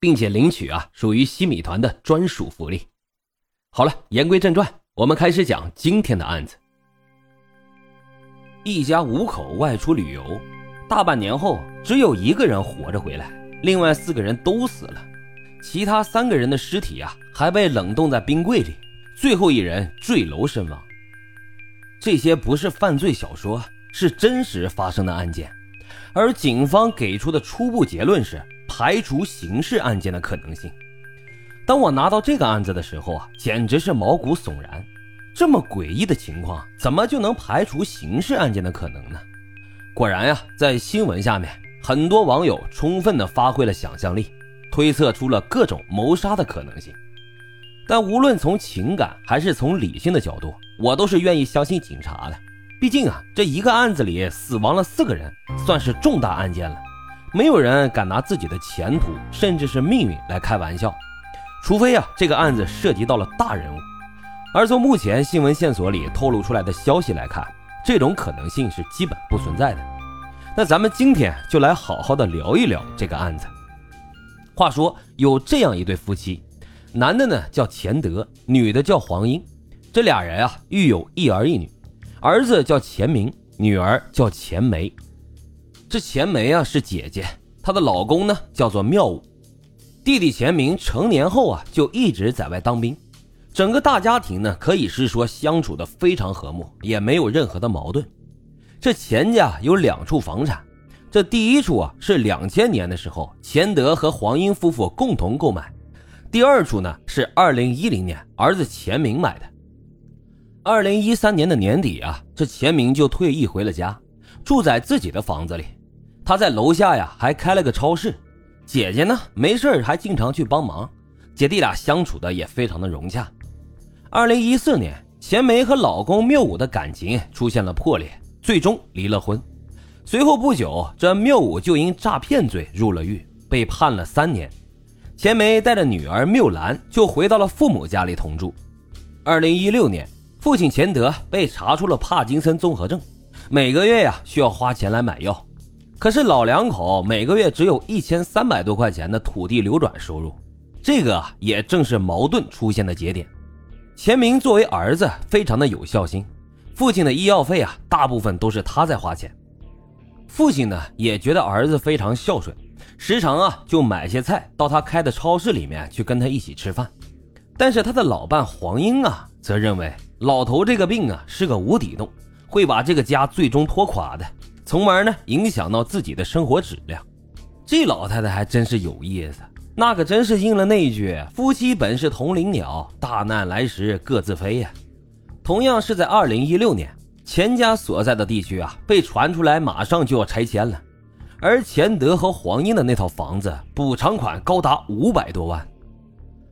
并且领取啊，属于西米团的专属福利。好了，言归正传，我们开始讲今天的案子。一家五口外出旅游，大半年后只有一个人活着回来，另外四个人都死了，其他三个人的尸体啊还被冷冻在冰柜里，最后一人坠楼身亡。这些不是犯罪小说，是真实发生的案件，而警方给出的初步结论是。排除刑事案件的可能性。当我拿到这个案子的时候啊，简直是毛骨悚然。这么诡异的情况，怎么就能排除刑事案件的可能呢？果然呀，在新闻下面，很多网友充分的发挥了想象力，推测出了各种谋杀的可能性。但无论从情感还是从理性的角度，我都是愿意相信警察的。毕竟啊，这一个案子里死亡了四个人，算是重大案件了。没有人敢拿自己的前途，甚至是命运来开玩笑，除非啊，这个案子涉及到了大人物。而从目前新闻线索里透露出来的消息来看，这种可能性是基本不存在的。那咱们今天就来好好的聊一聊这个案子。话说有这样一对夫妻，男的呢叫钱德，女的叫黄英，这俩人啊育有一儿一女，儿子叫钱明，女儿叫钱梅。这钱梅啊是姐姐，她的老公呢叫做妙武，弟弟钱明成年后啊就一直在外当兵，整个大家庭呢可以是说相处的非常和睦，也没有任何的矛盾。这钱家有两处房产，这第一处啊是两千年的时候钱德和黄英夫妇共同购买，第二处呢是二零一零年儿子钱明买的。二零一三年的年底啊，这钱明就退役回了家，住在自己的房子里。他在楼下呀，还开了个超市。姐姐呢，没事还经常去帮忙，姐弟俩相处的也非常的融洽。二零一四年，钱梅和老公缪武的感情出现了破裂，最终离了婚。随后不久，这缪武就因诈骗罪入了狱，被判了三年。钱梅带着女儿缪兰就回到了父母家里同住。二零一六年，父亲钱德被查出了帕金森综合症，每个月呀需要花钱来买药。可是老两口每个月只有一千三百多块钱的土地流转收入，这个也正是矛盾出现的节点。钱明作为儿子非常的有孝心，父亲的医药费啊大部分都是他在花钱。父亲呢也觉得儿子非常孝顺，时常啊就买些菜到他开的超市里面去跟他一起吃饭。但是他的老伴黄英啊则认为老头这个病啊是个无底洞，会把这个家最终拖垮的。从而呢，影响到自己的生活质量。这老太太还真是有意思，那可真是应了那句“夫妻本是同林鸟，大难来时各自飞”呀。同样是在二零一六年，钱家所在的地区啊，被传出来马上就要拆迁了，而钱德和黄英的那套房子补偿款高达五百多万。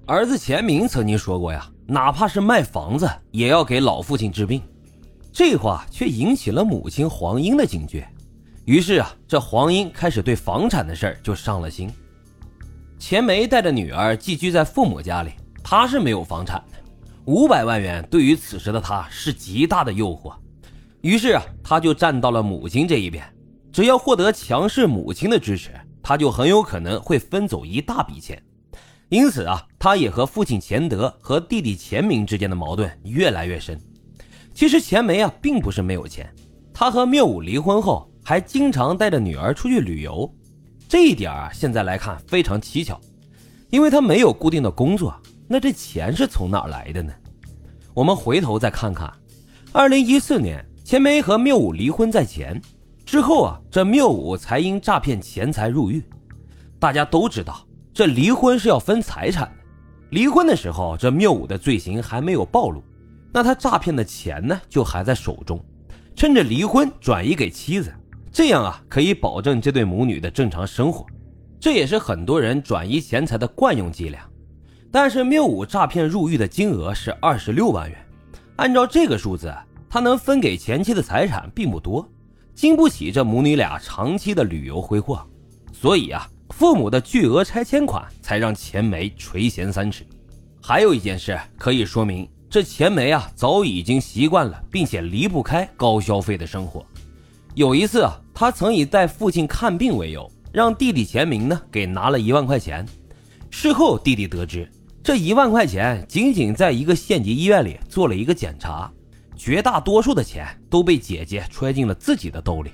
儿子钱明曾经说过呀，哪怕是卖房子，也要给老父亲治病。这话却引起了母亲黄英的警觉，于是啊，这黄英开始对房产的事儿就上了心。钱梅带着女儿寄居在父母家里，她是没有房产的，五百万元对于此时的她是极大的诱惑，于是啊，她就站到了母亲这一边。只要获得强势母亲的支持，她就很有可能会分走一大笔钱。因此啊，她也和父亲钱德和弟弟钱明之间的矛盾越来越深。其实钱梅啊，并不是没有钱，他和缪武离婚后，还经常带着女儿出去旅游，这一点啊，现在来看非常蹊跷，因为他没有固定的工作，那这钱是从哪来的呢？我们回头再看看，二零一四年，钱梅和缪武离婚在前，之后啊，这缪武才因诈骗钱财入狱。大家都知道，这离婚是要分财产的，离婚的时候，这缪武的罪行还没有暴露。那他诈骗的钱呢，就还在手中，趁着离婚转移给妻子，这样啊可以保证这对母女的正常生活。这也是很多人转移钱财的惯用伎俩。但是缪武诈骗入狱的金额是二十六万元，按照这个数字，他能分给前妻的财产并不多，经不起这母女俩长期的旅游挥霍，所以啊，父母的巨额拆迁款才让钱梅垂涎三尺。还有一件事可以说明，这钱梅啊早已经习惯了并且离不开高消费的生活。有一次啊，他曾以带父亲看病为由，让弟弟钱明呢给拿了一万块钱。事后弟弟得知，这一万块钱仅仅在一个县级医院里做了一个检查，绝大多数的钱都被姐姐揣进了自己的兜里。